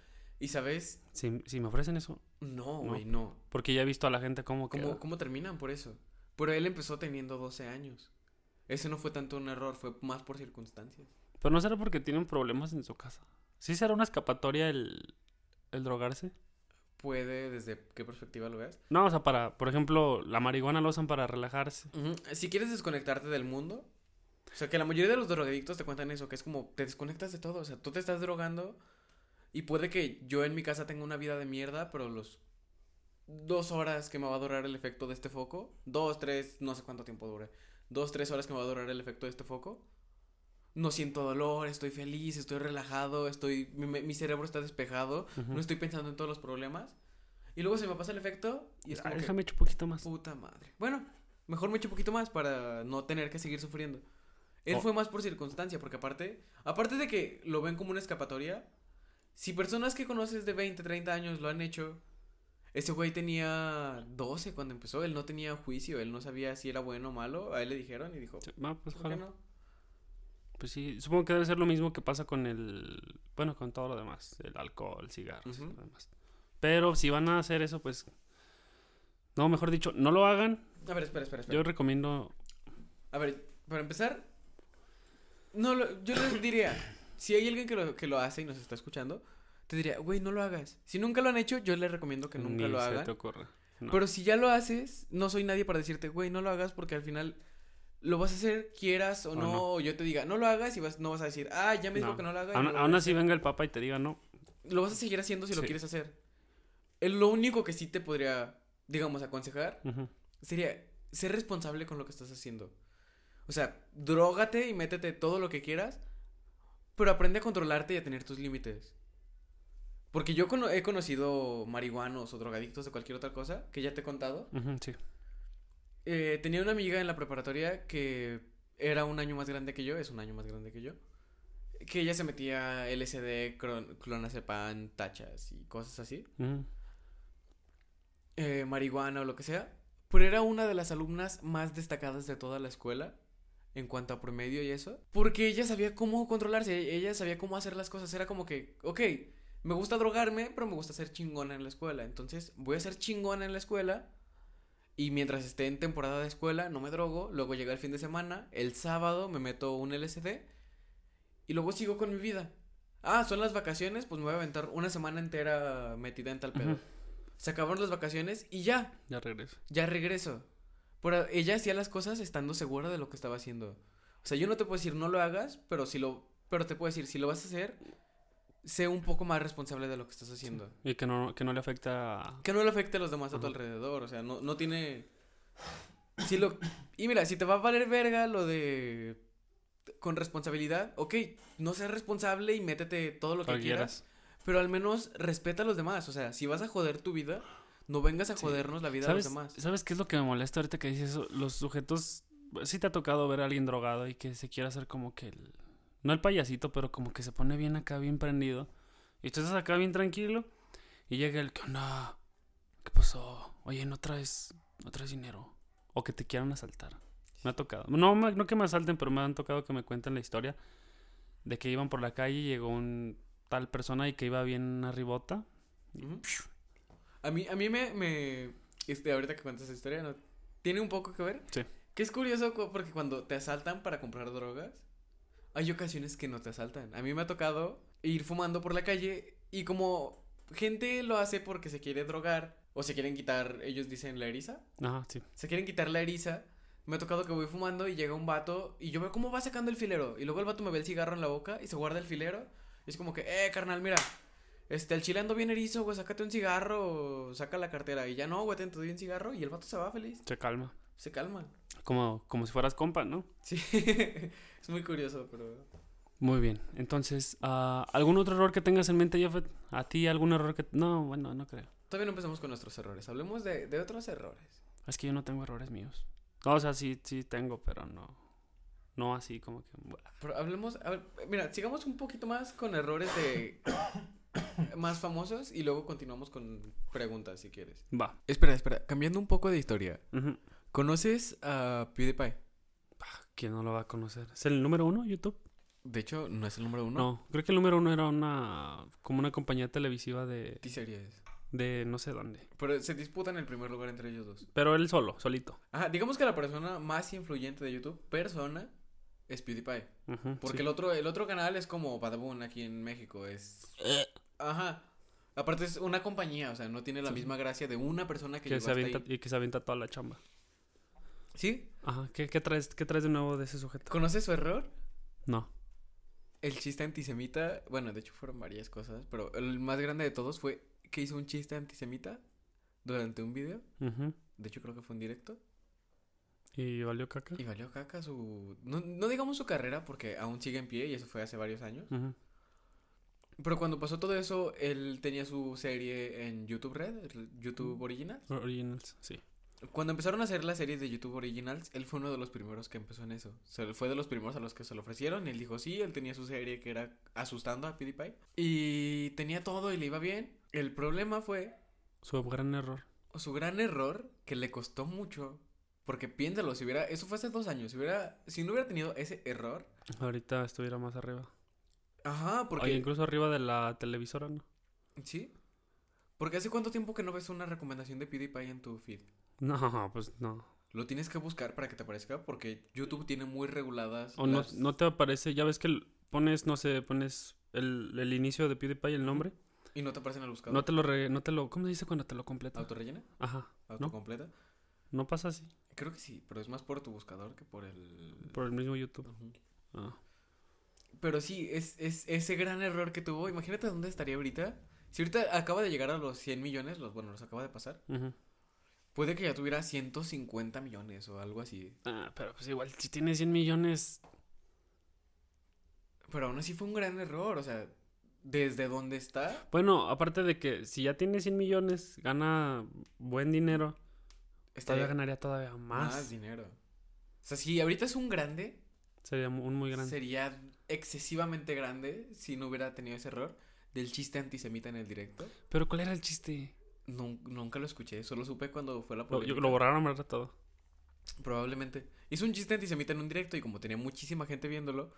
y sabes, Si, si me ofrecen eso, no, güey, no. porque ya he visto a la gente cómo ¿Cómo. ¿Cómo terminan por eso? Pero él empezó teniendo 12 años. Ese no fue tanto un error, fue más por circunstancias. Pero no será porque tienen problemas en su casa. ¿Sí será una escapatoria el, el drogarse? Puede, desde qué perspectiva lo veas. No, o sea, para, por ejemplo, la marihuana lo usan para relajarse. Si quieres desconectarte del mundo, o sea, que la mayoría de los drogadictos te cuentan eso, que es como te desconectas de todo, o sea, tú te estás drogando y puede que yo en mi casa tenga una vida de mierda, pero los dos horas que me va a durar el efecto de este foco, dos, tres, no sé cuánto tiempo dure, dos, tres horas que me va a durar el efecto de este foco, no siento dolor, estoy feliz, estoy relajado, estoy, mi, cerebro está despejado, no estoy pensando en todos los problemas, y luego se me pasa el efecto y es Ah, como que, déjame echar un poquito más. Puta madre. Bueno, mejor me echo un poquito más para no tener que seguir sufriendo. Él Oh. fue más por circunstancia, porque aparte, aparte de que lo ven como una escapatoria, si personas que conoces de 20, 30 años lo han hecho, ese güey tenía 12 cuando empezó, él no tenía juicio, él no sabía si era bueno o malo, a él le dijeron y dijo, pues, ¿por qué no? Pues sí, supongo que debe ser lo mismo que pasa con el. Bueno, con todo lo demás: el alcohol, cigarros y Ujú. lo demás. Pero si van a hacer eso, pues. No, mejor dicho, no lo hagan. A ver, espera, espera, espera. Yo recomiendo. A ver, para empezar, no lo- yo les diría, si hay alguien que lo, que lo hace y nos está escuchando, te diría, güey, no lo hagas. Si nunca lo han hecho, yo les recomiendo que nunca ni lo se hagan. te ocurra. No. Pero si ya lo haces, no soy nadie para decirte, güey, no lo hagas porque al final lo vas a hacer quieras o, O no, no. o yo te diga, no lo hagas y vas, no vas a decir, ah, ya me dijo No. que no lo haga. y Aún, así hacer". venga el papa y te diga no. Lo vas a seguir haciendo si lo quieres hacer. Lo único que sí te podría, digamos, aconsejar sería ser responsable con lo que estás haciendo. O sea, drógate y métete todo lo que quieras, pero aprende a controlarte y a tener tus límites. Porque yo cono- he conocido marihuanos o drogadictos de cualquier otra cosa, que ya te he contado. Sí. Eh, tenía una amiga en la preparatoria que era un año más grande que yo, es un año más grande que yo. Que ella se metía LSD, clonazepam, tachas y cosas así. Eh, marihuana o lo que sea, pero era una de las alumnas más destacadas de toda la escuela en cuanto a promedio y eso, porque ella sabía cómo controlarse, ella sabía cómo hacer las cosas, era como que, ok, me gusta drogarme, pero me gusta ser chingona en la escuela, entonces voy a ser chingona en la escuela y mientras esté en temporada de escuela no me drogo, luego llega el fin de semana, el sábado me meto un LSD y luego sigo con mi vida. Ah, son las vacaciones, pues me voy a aventar una semana entera metida en tal pedo. Se acabaron las vacaciones y ya, Ya regreso. ya regreso. Pero ella hacía las cosas estando segura de lo que estaba haciendo. O sea, yo no te puedo decir no lo hagas, pero si lo pero te puedo decir si lo vas a hacer, sé un poco más responsable de lo que estás haciendo. Y que no, que no le afecta a... Que no le afecte a los demás a tu alrededor, o sea, no no tiene si lo y mira, si te va a valer verga lo de con responsabilidad, ok, no seas responsable y métete todo lo que quieras. Pero al menos respeta a los demás. O sea, si vas a joder tu vida, no vengas a Sí. jodernos la vida ¿Sabes, a los demás. ¿Sabes qué es lo que me molesta ahorita que dices eso? Los sujetos... Sí te ha tocado ver a alguien drogado y que se quiere hacer como que el... No el payasito, pero como que se pone bien acá, bien prendido. Y tú estás acá bien tranquilo. Y llega el... ¿Qué onda? ¿Qué pasó? Oye, ¿no traes, no traes dinero? O que te quieran asaltar. Me ha tocado. No, no que me asalten, pero me han tocado que me cuenten la historia. De que iban por la calle y llegó un tal persona y que iba bien arribota. Ujú. A mí, a mí me, me, este, ahorita que cuentas esa historia, ¿no? Tiene un poco que ver. Sí. Que es curioso cu- porque cuando te asaltan para comprar drogas, hay ocasiones que no te asaltan. A mí me ha tocado ir fumando por la calle y como gente lo hace porque se quiere drogar o se quieren quitar, ellos dicen la eriza, Ajá, sí. se quieren quitar la eriza. Me ha tocado que voy fumando y llega un vato y yo veo cómo va sacando el filero. Y luego el vato me ve el cigarro en la boca y se guarda el filero. Y es como que, eh, carnal, mira, este, el chile ando bien erizo, güey, sácate un cigarro saca la cartera. Y ya no, güey, te doy un cigarro y el vato se va feliz. Se calma. Se calma. Como, como si fueras compa, ¿no? Sí, [laughs] es muy curioso, pero... Muy bien. Entonces, ah, ¿algún otro error que tengas en mente, Jeffet? ¿A ti algún error que...? No, bueno, no creo. Todavía no empezamos con nuestros errores. Hablemos de, de otros errores. Es que yo no tengo errores míos. No, o sea, sí, sí tengo, pero no. No así como que. Pero hablemos, a ver, mira, sigamos un poquito más con errores de [coughs] más famosos y luego continuamos con preguntas si quieres. Va. Espera, espera, cambiando un poco de historia. ¿Conoces a PewDiePie? ¿Quién no lo va a conocer? ¿Es el número uno YouTube? De hecho, no es el número uno. No, creo que el número uno era una. como una compañía televisiva de. T-Series. de no sé dónde. Pero se disputan el primer lugar entre ellos dos. Pero él solo, solito. Ajá, digamos que la persona más influyente de YouTube, persona, es PewDiePie. Porque sí. el otro, el otro canal es como Badaboom aquí en México. Es. Ajá. Aparte es una compañía, o sea, no tiene la Sí. misma gracia de una persona que, que se avienta, ahí. y que se avienta toda la chamba. ¿Sí? Ajá, ¿qué, qué traes, ¿qué traes de nuevo de ese sujeto? ¿Conoces su error? No. El chiste antisemita. Bueno, de hecho fueron varias cosas, pero el más grande de todos fue que hizo un chiste antisemita durante un video. De hecho, creo que fue un directo. ¿Y valió caca? Y valió caca su. No, no digamos su carrera, porque aún sigue en pie y eso fue hace varios años. Pero cuando pasó todo eso, él tenía su serie en YouTube Red, YouTube Original. Originals, sí. Cuando empezaron a hacer las series de YouTube Originals, él fue uno de los primeros que empezó en eso. O sea, fue de los primeros a los que se lo ofrecieron. Y él dijo, sí, él tenía su serie que era Asustando a PewDiePie. Y tenía todo y le iba bien. El problema fue Su gran error. su gran error que le costó mucho. Porque piénsalo, si hubiera, eso fue hace dos años, si hubiera, si no hubiera tenido ese error, Ahorita estuviera más arriba. Ajá, porque, Oye, incluso arriba de la televisora, ¿no? sí, porque hace cuánto tiempo que no ves una recomendación de PewDiePie en tu feed, No, pues no. lo tienes que buscar para que te aparezca, porque YouTube tiene muy reguladas O no, las- no te aparece, ya ves que el- pones, no sé, pones el, el inicio de PewDiePie, el nombre. y no te aparecen al buscador, No te lo, re- no te lo, ¿cómo se dice cuando te lo completa? autorrellena, Ajá, autocompleta, no pasa así, creo que sí, pero es más por tu buscador que por el, por el mismo YouTube. Ujú. Ah. Pero sí, es, es ese gran error que tuvo. Imagínate dónde estaría ahorita. Si ahorita acaba de llegar a los 100 millones, los, bueno, los acaba de pasar. Puede que ya tuviera 150 millones o algo así. Ah, pero pues igual, si tiene 100 millones, Pero aún así fue un gran error. O sea, desde donde está. bueno, aparte de que si ya tiene 100 millones, gana buen dinero, Estaría todavía ganaría todavía más. más. dinero. O sea, si ahorita es un grande, Sería un muy grande. sería excesivamente grande si no hubiera tenido ese error del chiste antisemita en el directo. Pero ¿cuál era el chiste? Nun- nunca lo escuché, solo supe cuando fue la Lo, polémica. yo- lo borraron, ¿verdad? Todo. Probablemente. Hizo un chiste antisemita en un directo y como tenía muchísima gente viéndolo,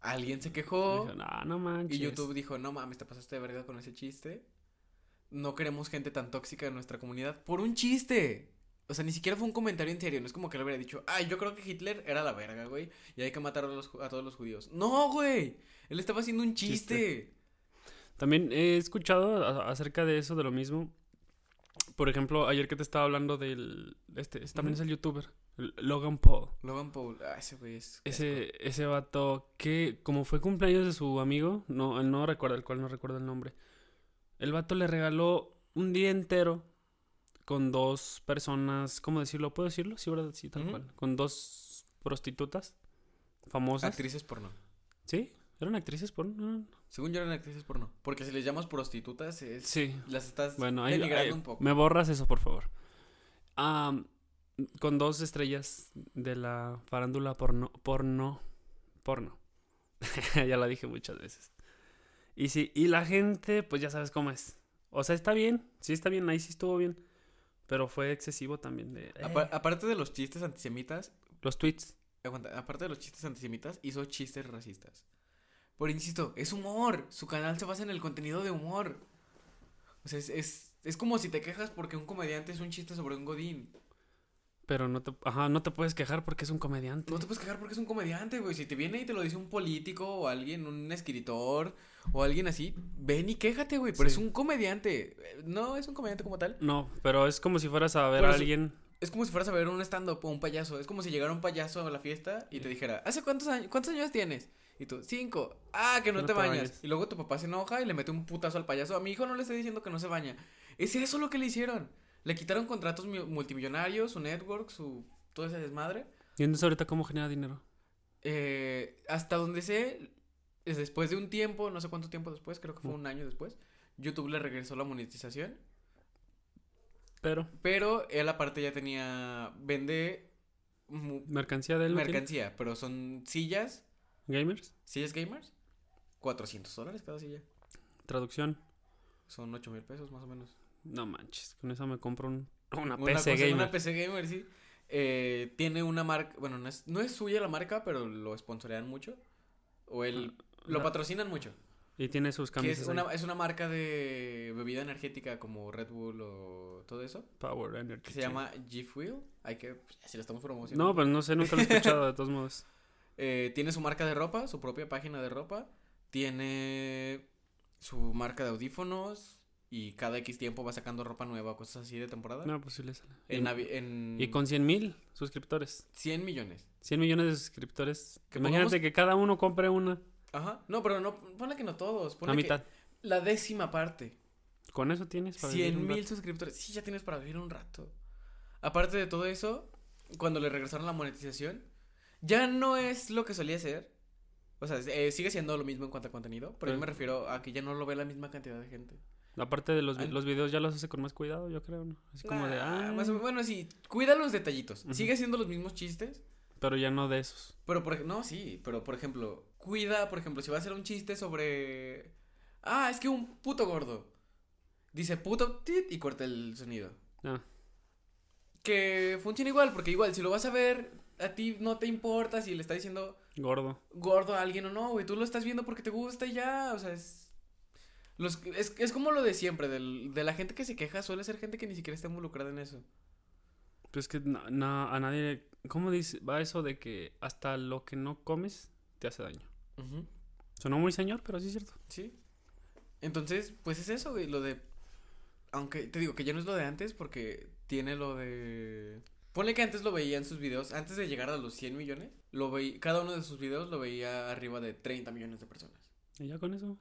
alguien se quejó Dije, "Ah, no manches. y YouTube dijo, no mames, te pasaste de verga con ese chiste. No queremos gente tan tóxica en nuestra comunidad por un chiste. O sea, ni siquiera fue un comentario en serio. No es como que le hubiera dicho, ay, yo creo que Hitler era la verga, güey. Y hay que matar a, los a todos los judíos. No, güey. Él estaba haciendo un chiste. Chiste. También he escuchado a- acerca de eso, de lo mismo. Por ejemplo, ayer que te estaba hablando del... Este, también es el youtuber, Logan Paul. Logan Paul, ah, ese güey es... Ese, ese vato que, como fue cumpleaños de su amigo, no, él no recuerda, el cual no recuerdo el nombre. El vato le regaló un día entero con dos personas, ¿cómo decirlo? ¿Puedo decirlo? Sí, ¿verdad? Sí, tal cual. Con dos prostitutas famosas. Actrices porno. ¿Sí? ¿Eran actrices por no? Según yo eran actrices porno. Porque si les llamas prostitutas, es... Sí. Las estás Bueno, ahí, denigrando ahí- un poco. me borras eso, por favor. Con dos estrellas de la farándula porno, porno, porno. [laughs] ya la dije muchas veces. Y sí, y la gente, pues ya sabes cómo es. O sea, está bien, sí está bien, ahí sí estuvo bien. Pero fue excesivo también de... eh, Apa- aparte de los chistes antisemitas, los tweets. aguanta, aparte de los chistes antisemitas, hizo chistes racistas. Por insisto, es humor. Su canal se basa en el contenido de humor. O sea, es, es, es como si te quejas porque un comediante es un chiste sobre un godín. Pero no te, ajá, no te puedes quejar porque es un comediante. No te puedes quejar porque es un comediante, güey. Si te viene y te lo dice un político o alguien, un escritor o alguien así, ven y quéjate, güey. Pero Sí. es un comediante. No es un comediante como tal. No, pero es como si fueras a ver a alguien... Es como si fueras a ver un stand-up o un payaso. Es como si llegara un payaso a la fiesta y te dijera, ¿hace cuántos años, cuántos años tienes? Y tú, cinco. Ah, que no, te, bañas. Y luego tu papá se enoja y le mete un putazo al payaso. A mi hijo no le estoy diciendo que no se baña. Es eso lo que le hicieron. Le quitaron contratos mi- multimillonarios, su network, su todo ese desmadre. ¿Y entonces ahorita cómo genera dinero? Eh, hasta donde sé, es después de un tiempo, no sé cuánto tiempo después, creo que fue un año después, YouTube le regresó la monetización. Pero... Pero él aparte ya tenía, vende Mercancía de él. mercancía, pero son sillas, Gamers. sillas gamers. 400 dólares cada silla. Traducción. Son 8 mil pesos más o menos. No manches. Con eso me compro un, una Una PC cosa- gamer. Una PC gamer, sí. Eh, tiene una marca, bueno, no es, no es suya la marca, pero lo sponsorean mucho. O el, lo la- patrocinan mucho. Y tiene sus camisas. es una, es una marca de bebida energética como Red Bull o todo eso. Power Energy. Que se llama G Fuel. Hay que, pues, si lo estamos promocionando. No, pero no sé, nunca lo he escuchado de [laughs] todos modos. Eh, tiene su marca de ropa, su propia página de ropa. Tiene su marca de audífonos. Y cada X tiempo va sacando ropa nueva, cosas así de temporada. No, pues sí le sale. En, Y- Navi- en Y con 100 mil suscriptores. 100 millones. 100 millones de suscriptores. Que Imagínate pongamos- que cada uno compre una. Ajá. No, pero no, ponle que no todos. Ponle La que mitad. La décima parte. Con eso tienes para vivir 100 un mil suscriptores. Sí, ya tienes para vivir un rato. Aparte de todo eso, cuando le regresaron la monetización, ya no es lo que solía ser. O sea, eh, sigue siendo lo mismo en cuanto a contenido, pero yo Sí. me refiero a que ya no lo ve la misma cantidad de gente. Aparte de los, vi- los videos ya los hace con más cuidado, yo creo, ¿no? Así como de, ah, más o menos- bueno, sí, cuida los detallitos. Sigue siendo los mismos chistes, pero ya no de esos. pero por no, sí, pero por ejemplo, cuida, por ejemplo, si va a hacer un chiste sobre ah, es que un puto gordo dice puto tit y corta el sonido. Ah, Que funciona igual, porque igual si lo vas a ver, a ti no te importa si le está diciendo gordo. gordo a alguien o no, güey, tú lo estás viendo porque te gusta y ya, o sea, es los es, es como lo de siempre, del- de la gente que se queja suele ser gente que ni siquiera está involucrada en eso. Pues que na- a nadie. ¿Cómo dice? Va eso de que hasta lo que no comes te hace daño. Ujú. Sonó muy señor, pero sí es cierto. Sí. Entonces, pues es eso, güey, lo de... Aunque te digo que ya no es lo de antes porque tiene lo de... Ponle que antes lo veía en sus videos, antes de llegar a los 100 millones, lo veía, cada uno de sus videos lo veía arriba de 30 millones de personas. Y ya con eso.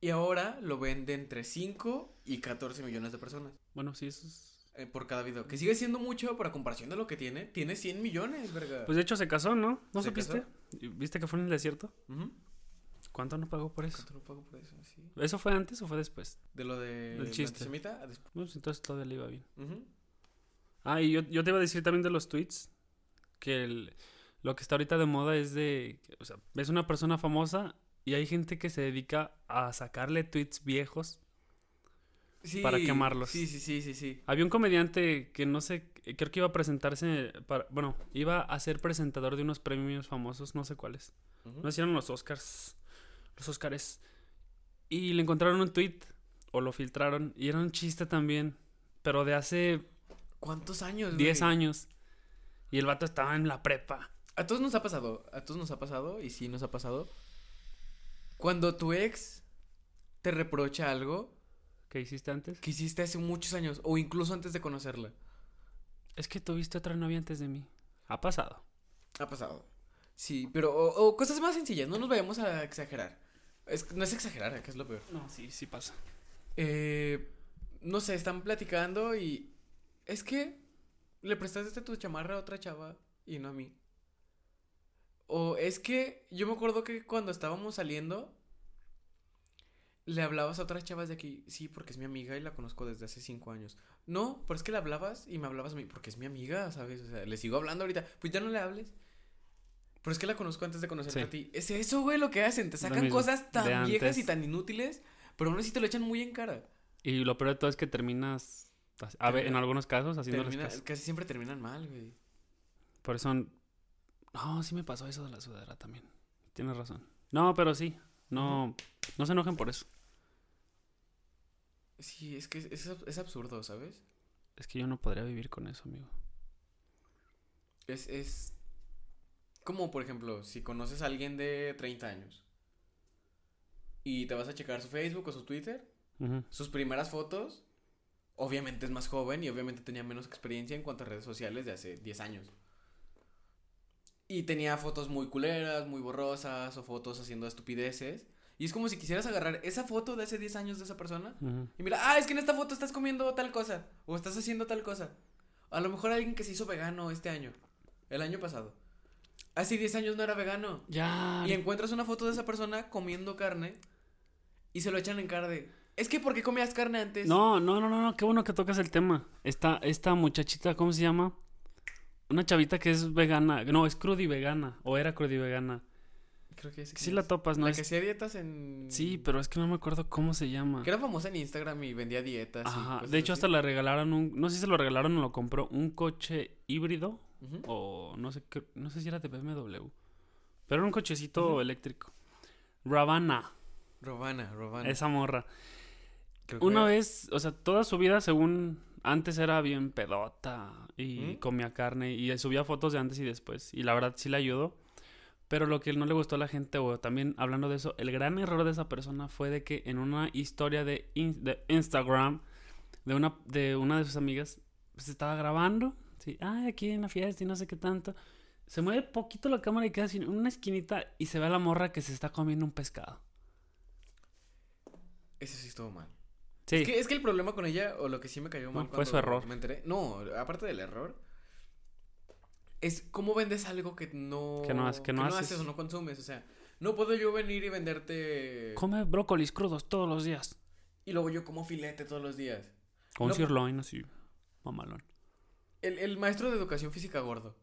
Y ahora lo ven de entre 5 y 14 millones de personas Bueno, sí, eso es. eh, por cada video. Que sigue siendo mucho, pero a comparación de lo que tiene, tiene 100 millones, verga. Pues de hecho se casó, ¿no? ¿No ¿Se supiste? ¿Viste que fue en el desierto? Ujú. ¿Cuánto no pagó por eso? ¿Cuánto no pago por eso? Sí. ¿Eso fue antes o fue después? De lo de... Del chiste. antisemita, a después. Pues entonces todavía le iba bien. Ah, y yo, yo te iba a decir también de los tweets que el- lo que está ahorita de moda es de, o sea, ves una persona famosa y hay gente que se dedica a sacarle tweets viejos. Sí, Para quemarlos. Sí, sí, sí, sí, sí. Había un comediante que no sé, creo que iba a presentarse, para, bueno, iba a ser presentador de unos premios famosos, no sé cuáles. No hicieron los Oscars, los Oscars. Y le encontraron un tweet o lo filtraron y era un chiste también, pero de hace ¿Cuántos años? 10 güey? años. Y el vato estaba en la prepa. A todos nos ha pasado, a todos nos ha pasado, y sí nos ha pasado. Cuando tu ex te reprocha algo ¿Qué hiciste antes? que hiciste hace muchos años, o incluso antes de conocerla. Es que tuviste otra novia antes de mí. Ha pasado. Ha pasado. Sí, pero, o, o cosas más sencillas, no nos vayamos a exagerar. Es, no es exagerar, que es lo peor. No, sí, sí pasa. Eh, no sé, están platicando y es que le prestaste tu chamarra a otra chava y no a mí. O es que yo me acuerdo que cuando estábamos saliendo le hablabas a otras chavas de aquí, sí, porque es mi amiga y la conozco desde hace cinco años. No, pero es que le hablabas y me hablabas a mí, porque es mi amiga, ¿sabes? O sea, le sigo hablando ahorita, pues ya no le hables. Pero es que la conozco antes de conocerte Sí. a ti. Es eso, güey, lo que hacen. Te sacan cosas tan viejas y tan inútiles, pero aún así te lo echan muy en cara. Y lo peor de todo es que terminas, a ver, en algunos casos, haciéndoles Termina- casi siempre terminan mal, güey. Por eso... No, sí me pasó eso de la sudadera también. Tienes razón. No, pero sí. No, no se enojen por eso. Sí, es que es, es ab- es absurdo, ¿sabes? Es que yo no podría vivir con eso, amigo. Es, es como, por ejemplo, si conoces a alguien de 30 años y te vas a checar su Facebook o su Twitter, sus primeras fotos, obviamente es más joven y obviamente tenía menos experiencia en cuanto a redes sociales de hace 10 años. Y tenía fotos muy culeras, muy borrosas o fotos haciendo estupideces. Y es como si quisieras agarrar esa foto de hace 10 años de esa persona Ujú. Y mira, ah, es que en esta foto estás comiendo tal cosa. O estás haciendo tal cosa. A lo mejor alguien que se hizo vegano este año. El año pasado. Hace 10 años no era vegano. Ya. Y encuentras una foto de esa persona comiendo carne. Y se lo echan en cara de. Es que ¿por qué comías carne antes? No, no, no, no, no, qué bueno que tocas el tema. Esta, esta muchachita, ¿cómo se llama? Una chavita que es vegana. No, es crudi vegana. O era crudi vegana. Creo que sí. Sí la topas, ¿no? La Es- que hacía dietas en. Sí, pero es que no me acuerdo cómo se llama. Que era famosa en Instagram y vendía dietas. y Ajá. De hecho, así. hasta le regalaron un. No sé si se lo regalaron o lo compró. Un coche híbrido. O no sé qué. No sé si era de BMW. Pero era un cochecito eléctrico. Ravana. Robana, Robana. Esa morra. Creo que Una vez, o sea, toda su vida, según antes era bien pedota y ¿Mm? comía carne y subía fotos de antes y después. Y la verdad sí le ayudó. Pero lo que no le gustó a la gente, o también hablando de eso, el gran error de esa persona fue de que en una historia de, in- de Instagram de una, de una de sus amigas, pues estaba grabando. Sí, ay, aquí en la fiesta y no sé qué tanto. Se mueve poquito la cámara y queda en una esquinita y se ve a la morra que se está comiendo un pescado. Ese sí estuvo mal. Sí. Es, que, es que el problema con ella, o lo que sí me cayó mal No, fue su error. Me enteré. No, aparte del error. Es cómo vendes algo que no. Que no haces- que no haces. o no consumes. O sea, no puedo yo venir y venderte. Come brócolis crudos todos los días. Y luego yo como filete todos los días. Con No. sirloin así, mamalón. El, el maestro de educación física gordo.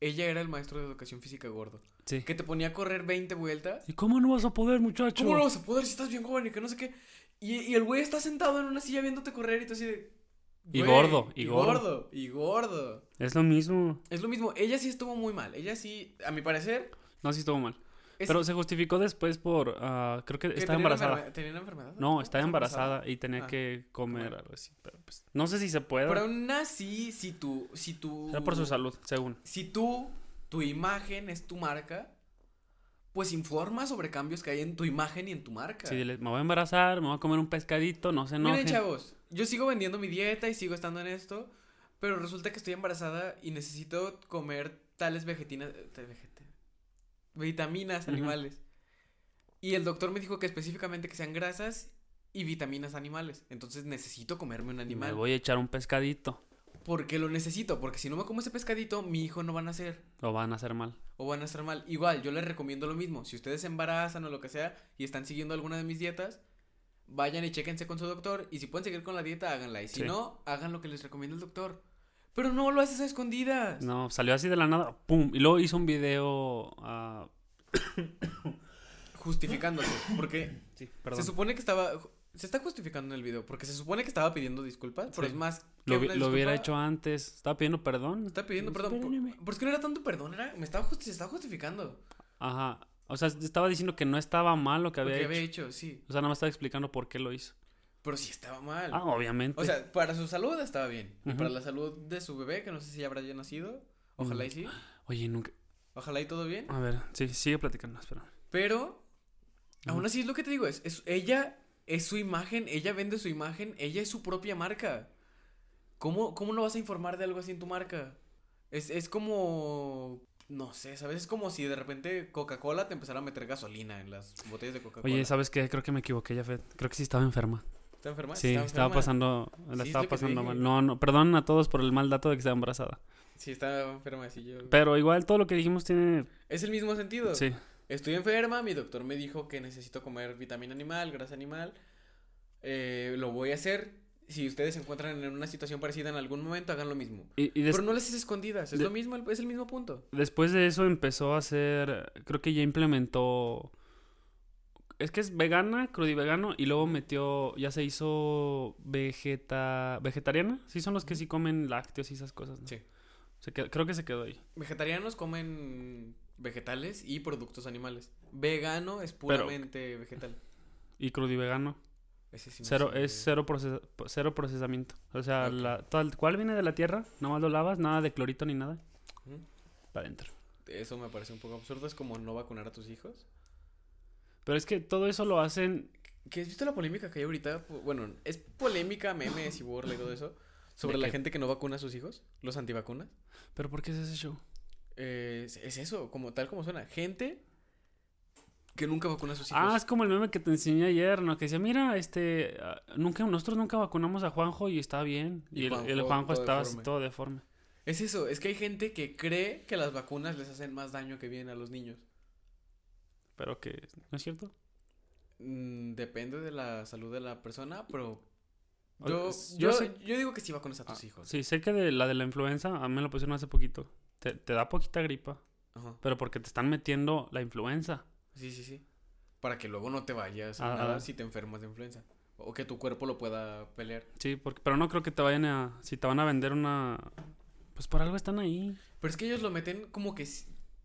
Ella era el maestro de educación física gordo. Sí. Que te ponía a correr 20 vueltas. ¿Y cómo no vas a poder, muchacho? ¿Cómo no vas a poder si estás bien joven y que no sé qué? Y, y el güey está sentado en una silla viéndote correr y tú así de. Y "Güey, gordo, y y gordo". gordo, y gordo. Es lo mismo. Es lo mismo, ella sí estuvo muy mal. Ella sí, a mi parecer. No, sí estuvo mal. es- Pero se justificó después por... ah, creo que estaba embarazada. ¿Tenía una enfermedad? No, estaba ¿Estaba embarazada y tenía Ah, que comer comer. algo así. Pero pues, no sé si se puede. Pero aún así, si tú. Si tú Era por su salud, según. Si tú, tu imagen es tu marca, pues informa sobre cambios que hay en tu imagen y en tu marca. Sí, dile, me voy a embarazar, me voy a comer un pescadito, no se enojen. Miren, chavos, yo sigo vendiendo mi dieta y sigo estando en esto, pero resulta que estoy embarazada y necesito comer tales vegetinas, vitaminas animales. Y el doctor me dijo que específicamente que sean grasas y vitaminas animales. Entonces necesito comerme un Me animal. voy a echar un pescadito. ¿Por qué lo necesito? Porque si no me como ese pescadito, mi hijo no va a nacer. O van a hacer mal. O van a estar mal. Igual, yo les recomiendo lo mismo. Si ustedes se embarazan o lo que sea y están siguiendo alguna de mis dietas, vayan y chéquense con su doctor. Y si pueden seguir con la dieta, háganla. Y si Sí. no, hagan lo que les recomienda el doctor. Pero no lo haces a escondidas. No, salió así de la nada, pum. Y luego hizo un video... ah, [coughs] Justificándose. Porque [coughs] sí, se supone que estaba. Se está justificando en el video. Porque se supone que estaba pidiendo disculpas. Pero es más. que Lo, vi- lo hubiera hecho antes. Estaba pidiendo perdón. Está pidiendo perdón. Por, Perdóneme. por- es que no era tanto perdón. Era, me estaba, justi- se estaba justificando. Ajá. O sea, estaba diciendo que no estaba mal lo que Lo había que hecho. había hecho, sí. O sea, nada más estaba explicando por qué lo hizo. Pero sí estaba mal. Ah, obviamente. O sea, para su salud estaba bien. Y para la salud de su bebé, que no sé si habrá ya nacido. Ojalá Mm. y sí. Oye, nunca. Ojalá y todo bien. A ver, sí, sigue platicando, espera. Pero, aún así es lo que te digo. Es, es- ella es su imagen. Ella vende su imagen. Ella es su propia marca. ¿Cómo, cómo no vas a informar de algo así en tu marca? Es, es como. No sé, ¿sabes? Es como si de repente Coca-Cola te empezara a meter gasolina en las botellas de Coca-Cola. Oye, ¿sabes qué? Creo que me equivoqué, ya Creo que sí estaba enferma. ¿Está enferma? Sí, ¿Está estaba enferma? pasando, la Sí, estaba pasando mal. No, no, perdón a todos por el mal dato de que estaba embarazada. Sí, está enferma, sí, yo. Pero igual todo lo que dijimos tiene, Es el mismo sentido. sí. Estoy enferma, mi doctor me dijo que necesito comer vitamina animal, grasa animal. Eh, lo voy a hacer. Si ustedes se encuentran en una situación parecida en algún momento, hagan lo mismo. Y, y des- Pero no las haces escondidas, es lo mismo, es el mismo punto. después de eso empezó a hacer, creo que ya implementó, es que es vegana, crudivegano, y luego metió, ya se hizo vegeta, vegetariana. Sí, son los que sí comen lácteos y esas cosas, ¿no? Sí. Se quedó- creo que se quedó ahí. Vegetarianos comen vegetales y productos animales. Vegano es puramente vegetal. Y crudivegano. Ese sí Cero, es cero, procesa- cero procesamiento. O sea, la, el cual viene de la tierra, nomás lo lavas, nada de clorito ni nada. Para adentro. Eso me parece un poco absurdo. Es como no vacunar a tus hijos. Pero es que todo eso lo hacen. ¿Qué has visto la polémica que hay ahorita? Bueno, es polémica, memes y burla y todo eso. Sobre ¿De la qué? gente que no vacuna a sus hijos, los antivacunas. ¿Pero por qué es ese show? Eh, es, es eso, como tal como suena. Gente que nunca vacuna a sus hijos. Ah, es como el meme que te enseñé ayer, ¿no? Que decía, mira, este. ah, nunca, nosotros nunca vacunamos a Juanjo y está bien. Y Y, el, Juanjo el Juanjo todo estaba así todo deforme. Es eso, es que hay gente que cree que las vacunas les hacen más daño que bien a los niños. Pero que. ¿No es cierto? Mm, depende de la salud de la persona, pero Yo, yo, sé- yo digo que sí vacunas a tus ah, hijos. Sí, sé que de la de la influenza, a mí me lo pusieron hace poquito. Te, te da poquita gripa, Ajá. pero porque te están metiendo la influenza. Sí, sí, sí. Para que luego no te vayas a Ah, nada ah. si te enfermas de influenza. O que tu cuerpo lo pueda pelear. Sí, porque, pero no creo que te vayan a... Si te van a vender una... Pues por algo están ahí. Pero es que ellos lo meten como que...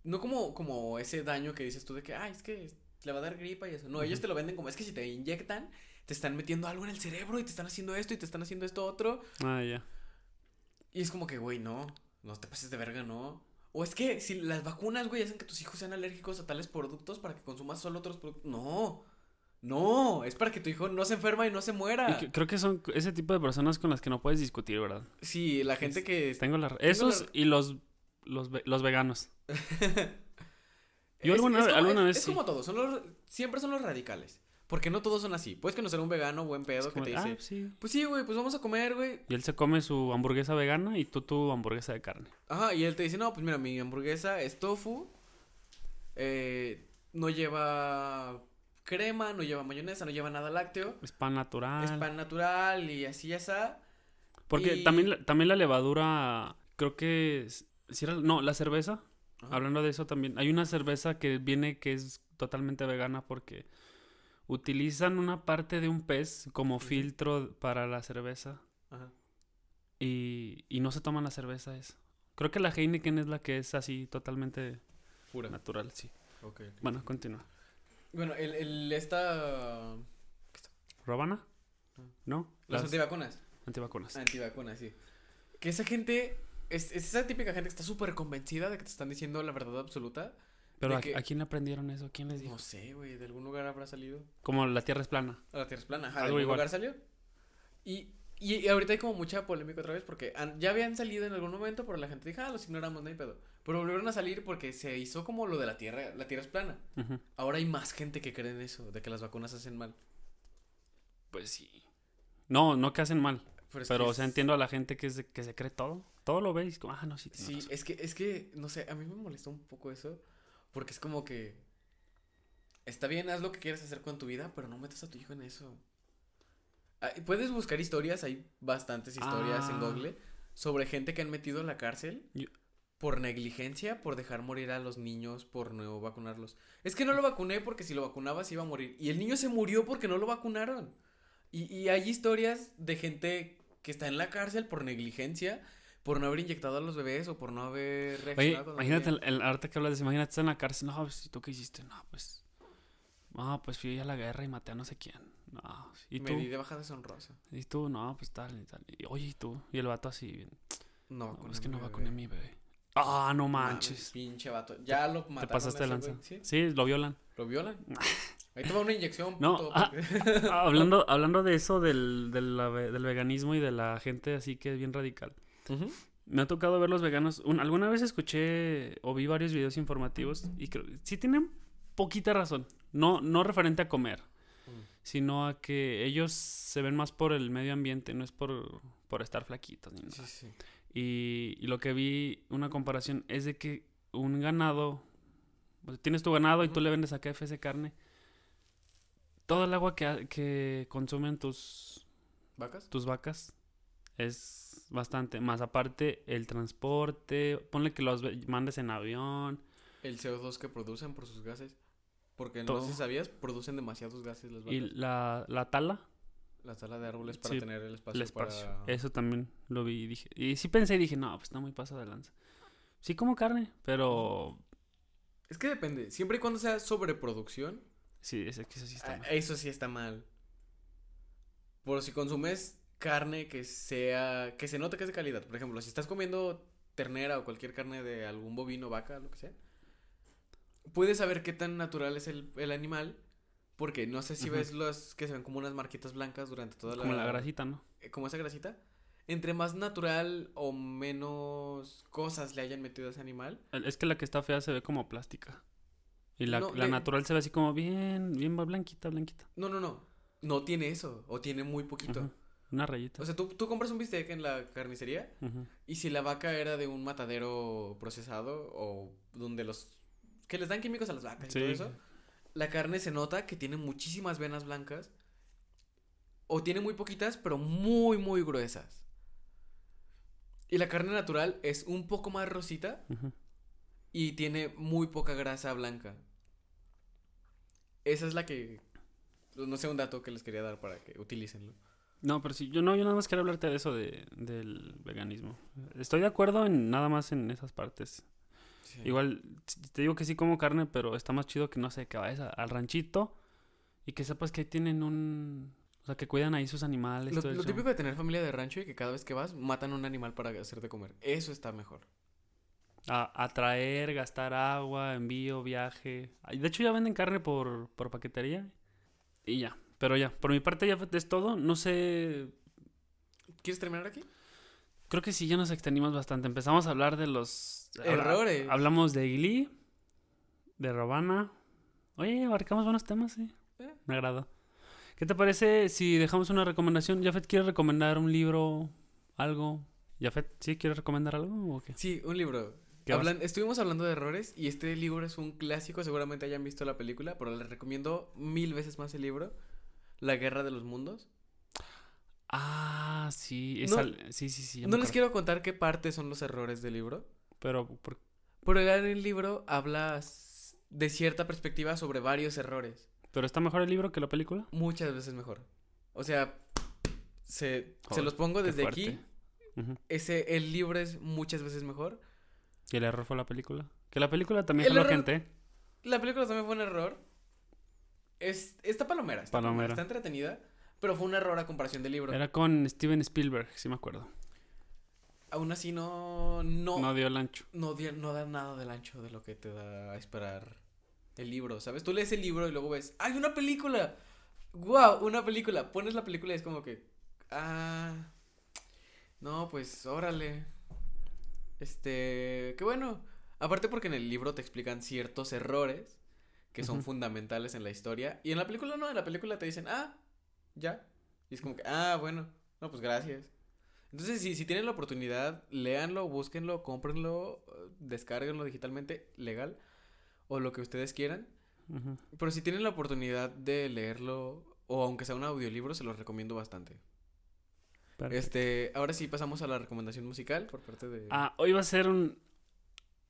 No como, como ese daño que dices tú de que, ay, es que le va a dar gripa y eso. No, ellos te lo venden como es que si te inyectan, te están metiendo algo en el cerebro y te están haciendo esto y te están haciendo esto otro. Ah, ya. Y es como que, güey, no, no te pases de verga, no. O es que si las vacunas, güey, hacen que tus hijos sean alérgicos a tales productos para que consumas solo otros productos. No, no, es para que tu hijo no se enferma y no se muera. creo que son ese tipo de personas con las que no puedes discutir, ¿verdad? Sí, la gente Es- que... Tengo la... Esos la- y los, los, los veganos. [laughs] Yo Es- alguna es como- alguna vez Es sí. como son los, siempre son los radicales. Porque no todos son así. Puedes conocer a un vegano buen pedo Es que te de, dice, "Ah, sí. pues sí, güey, pues vamos a comer, güey. Y él se come su hamburguesa vegana y tú tu hamburguesa de carne. Ajá, y él te dice, no, pues mira, mi hamburguesa es tofu, eh, no lleva crema, no lleva mayonesa, no lleva nada lácteo, Es pan natural. es pan natural y así ya está. Porque y- también, la- también la levadura, creo que... si era- no, la cerveza, Ajá. hablando de eso también. Hay una cerveza que viene que es totalmente vegana porque utilizan una parte de un pez como filtro para la cerveza Ajá. y, y no se toman la cerveza esa. Creo que la Heineken es la que es así totalmente Pura. natural, sí. Ok. Bueno, continúa. Bueno, el, el, esta... ¿Robana? Ah. ¿No? Las Las antivacunas. antivacunas. Antivacunas, sí. Que esa gente... Es, es esa típica gente que está súper convencida de que te están diciendo la verdad absoluta. Pero ¿a, que- a quién le aprendieron eso? ¿Quién les dijo? No sé, güey, de algún lugar habrá salido. Como la Tierra es plana. La Tierra es plana, ajá, de Algo algún igual. lugar salió. Y, y, y ahorita hay como mucha polémica otra vez porque an- ya habían salido en algún momento, pero la gente dijo, ah, los ignoramos, no hay pedo. Pero volvieron a salir porque se hizo como lo de la Tierra, la Tierra es plana. Ahora hay más gente que cree en eso, de que las vacunas hacen mal. Pues sí. No, no que hacen mal. Pero, es o sea, es- entiendo a la gente que, se, que se cree todo. Todo lo ve y es como, ah, no, sí, Sí, es que, es que, no sé, a mí me molestó un poco eso, porque es como que, está bien, haz lo que quieras hacer con tu vida, pero no metas a tu hijo en eso. Ah, puedes buscar historias, hay bastantes historias en Ah. Google, sobre gente que han metido en la cárcel Yo- por negligencia, por dejar morir a los niños, por no vacunarlos. Es que no lo vacuné porque si lo vacunaba se iba a morir. Y el niño se murió porque no lo vacunaron. Y, y hay historias de gente que está en la cárcel por negligencia, por no haber inyectado a los bebés o por no haber Oye, reaccionado cuando imagínate, el, el arte que hablas de eso, imagínate estar en la cárcel. No, pues, ¿y tú qué hiciste? No, pues. No, pues fui a la guerra y maté a no sé quién. No, ¿y Me tú? di de baja deshonrosa. ¿Y tú? No, pues tal y tal. Y, Oye, ¿y tú? Y el vato así, bien. No, No, es que no vacuné a mi bebé. Ah, no manches. pinche vato. Ya lo mataron. Te pasaste de lanza. ¿sí? Sí, lo violan. ¿Lo violan? [laughs] Ahí te va una inyección, No, puto, ah, Ah, [laughs] hablando, hablando de eso, del, del veganismo y de la gente así que es bien radical. Me ha tocado ver los veganos. Un- alguna vez escuché o vi varios videos informativos y creo sí tienen poquita razón. No, no referente a comer, Mm. sino a que ellos se ven más por el medio ambiente, no es por, por estar flaquitos ni nada. Sí, sí. Y, y lo que vi, una comparación, es de que un ganado, o sea, tienes tu ganado y tú le vendes a KFC carne, todo el agua que, que consumen tus, ¿Vacas? tus vacas es bastante. Más aparte, el transporte, ponle que los mandes en avión. El CO2 que producen por sus gases. Porque no sé si sabías, producen demasiados gases las vacas. Y la, la tala, La tala de árboles para Sí, tener el espacio, el espacio. para... Eso también lo vi y dije. Y sí pensé y dije, no, pues está muy pasado de lanza. Sí como carne, pero Es que depende. Siempre y cuando sea sobreproducción, sí, es que eso sí está mal. eso sí está mal. Por si consumes carne que sea... Que se note que es de calidad. Por ejemplo, si estás comiendo ternera o cualquier carne de algún bovino, vaca, lo que sea. Puedes saber qué tan natural es el, el animal. Porque no sé si ves los que se ven como unas marquitas blancas durante toda la... Como la grasita, ¿no? eh, como esa grasita, entre más natural o menos cosas le hayan metido a ese animal, Es que la que está fea se ve como plástica. Y la, No, la le- natural se ve así como bien, bien blanquita, blanquita. no, no, no, no tiene eso, o tiene muy poquito. Una rayita. O sea, tú, tú compras un bistec en la carnicería y si la vaca era de un matadero procesado o donde los... que les dan químicos a las vacas y Sí. todo eso, la carne se nota que tiene muchísimas venas blancas o tiene muy poquitas, pero muy, muy gruesas. Y la carne natural es un poco más rosita y tiene muy poca grasa blanca. Esa es la que, no sé, un dato que les quería dar para que utilicenlo. No, pero sí, yo no, yo nada más quería hablarte de eso de, del veganismo. Estoy de acuerdo en nada más en esas partes. Sí. Igual, te digo que sí como carne, pero está más chido que no sé, que vayas a- al ranchito y que sepas que ahí tienen un... O sea, que cuidan ahí sus animales. Lo, todo lo típico de tener familia de rancho y que cada vez que vas matan un animal para hacerte comer. Eso está mejor. A, atraer, gastar agua, envío, viaje. De hecho, ya venden carne por, por paquetería. Y ya. Pero ya, por mi parte ya es todo. No sé. ¿Quieres terminar aquí? Creo que sí, ya nos extendimos bastante. Empezamos a hablar de los habla- Errores. Hablamos de Glee, de Robana. Oye, abarcamos buenos temas, sí. Eh. Me agrada. ¿Qué te parece si dejamos una recomendación? Jafet, ¿quiere recomendar un libro? ¿Algo? Jafet, ¿sí quiere recomendar algo o qué? Sí, un libro. ¿Qué vas- Hablan- estuvimos hablando de errores y este libro es un clásico, seguramente hayan visto la película, pero les recomiendo mil veces más el libro, La Guerra de los Mundos. Ah, sí. es No- al- sí, sí, sí. No les quiero contar qué partes son los errores del libro, Pero, por- pero en el libro hablas de cierta perspectiva sobre varios errores, ¿pero está mejor el libro que la película? muchas veces mejor. O sea, se, los pongo desde aquí, ese, el libro es muchas veces mejor. Y el error fue la película. Que la película también El jaló error- gente. La película también fue un error. Es, está palomera, está palomera, Palomera. está entretenida, pero fue un error a comparación del libro. Era con Steven Spielberg, sí me acuerdo. Aún así no no No dio el ancho. no, di- no da nada del ancho de lo que te da a esperar el libro, ¿sabes? Tú lees el libro y luego ves, ¡hay una película! ¡Wow! Una película. Pones la película y es como que, ah, no, pues, órale. Este, qué bueno. Aparte porque en el libro te explican ciertos errores que son fundamentales en la historia. Y en la película no, en la película te dicen, ah, ya. Y es como que, ah, bueno, no, pues gracias. Entonces, si, si tienen la oportunidad, léanlo, búsquenlo, cómprenlo, eh, descárguenlo digitalmente, legal, o lo que ustedes quieran. Pero si tienen la oportunidad de leerlo, o aunque sea un audiolibro, se los recomiendo bastante. Perfecto. Este, ahora sí pasamos a la recomendación musical por parte de... Ah, hoy va a ser un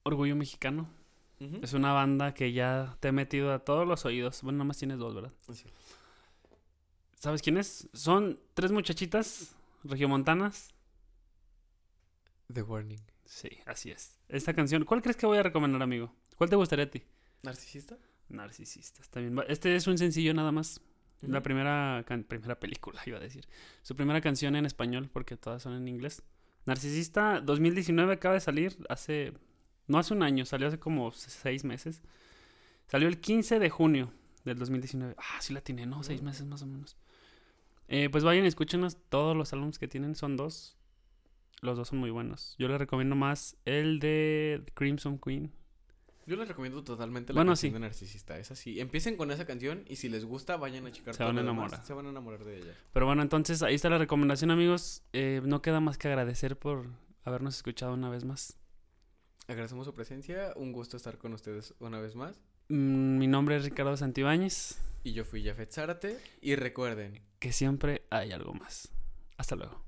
orgullo mexicano. Es una banda que ya te he metido a todos los oídos. Bueno, nada más tienes dos, ¿verdad? Sí. ¿Sabes quiénes? Son tres muchachitas regiomontanas. The Warning. Sí, así es. Esta canción, ¿cuál crees que voy a recomendar, amigo? ¿Cuál te gustaría a ti? ¿Narcisista? Narcisista, está bien. Este es un sencillo nada más. La Ujú. primera, primera película, [laughs] iba a decir. Su primera canción en español, porque todas son en inglés. Narcisista 2019 acaba de salir hace. No hace un año, salió hace como seis meses. Salió el 15 de junio del 2019. Ah, sí la tiene, ¿no? Seis meses más o menos. Eh, pues vayan y escúchenos todos los álbumes que tienen, son dos. Los dos son muy buenos. Yo les recomiendo más el de Crimson Queen. Yo les recomiendo totalmente la Bueno, canción sí. de Narcisista. Es así. Empiecen con esa canción y si les gusta, vayan a checar Se van a enamorar. Se van a enamorar de ella. Pero bueno, entonces ahí está la recomendación, amigos. Eh, no queda más que agradecer por habernos escuchado una vez más. Agradecemos su presencia. Un gusto estar con ustedes una vez más. Mm, Mi nombre es Ricardo Santibáñez. Y yo fui Jafet Zárate. Y recuerden, Que siempre hay algo más. Hasta luego.